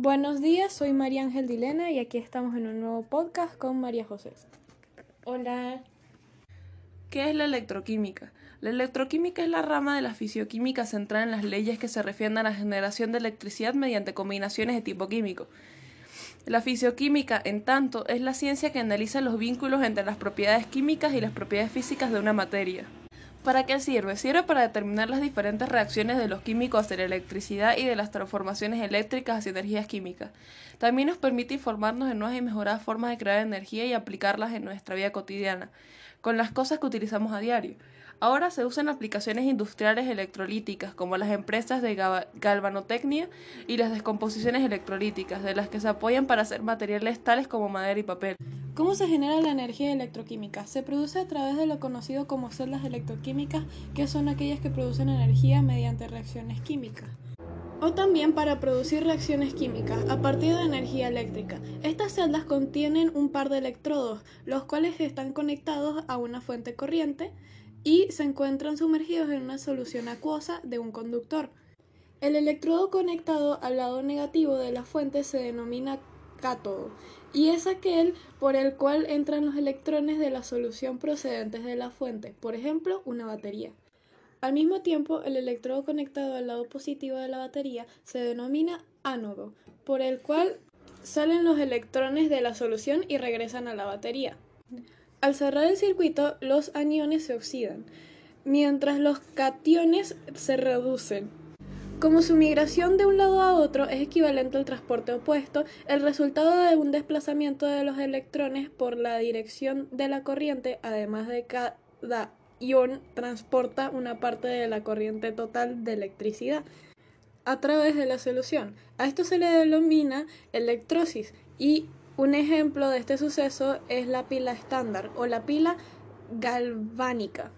Buenos días, soy María Ángel Dilena y aquí estamos en un nuevo podcast con María José. Hola. ¿Qué es la electroquímica? La electroquímica es la rama de la fisioquímica centrada en las leyes que se refieren a la generación de electricidad mediante combinaciones de tipo químico. La fisioquímica, en tanto, es la ciencia que analiza los vínculos entre las propiedades químicas y las propiedades físicas de una materia. ¿Para qué sirve? Sirve para determinar las diferentes reacciones de los químicos hacia la electricidad y de las transformaciones eléctricas hacia energías químicas. También nos permite informarnos de nuevas y mejoradas formas de crear energía y aplicarlas en nuestra vida cotidiana, con las cosas que utilizamos a diario. Ahora se usan aplicaciones industriales electrolíticas, como las empresas de galvanotecnia y las descomposiciones electrolíticas, de las que se apoyan para hacer materiales tales como madera y papel. ¿Cómo se genera la energía electroquímica? Se produce a través de lo conocido como celdas electroquímicas, que son aquellas que producen energía mediante reacciones químicas o también para producir reacciones químicas a partir de energía eléctrica. Estas celdas contienen un par de electrodos, los cuales están conectados a una fuente corriente y se encuentran sumergidos en una solución acuosa de un conductor. El electrodo conectado al lado negativo de la fuente se denomina cátodo y es aquel por el cual entran los electrones de la solución procedentes de la fuente, por ejemplo, una batería. Al mismo tiempo, el electrodo conectado al lado positivo de la batería se denomina ánodo, por el cual salen los electrones de la solución y regresan a la batería. Al cerrar el circuito, los aniones se oxidan, mientras los cationes se reducen. Como su migración de un lado a otro es equivalente al transporte opuesto, el resultado de un desplazamiento de los electrones por la dirección de la corriente, además de cada ion, transporta una parte de la corriente total de electricidad a través de la solución. A esto se le denomina electrosis y un ejemplo de este suceso es la pila estándar o la pila galvánica.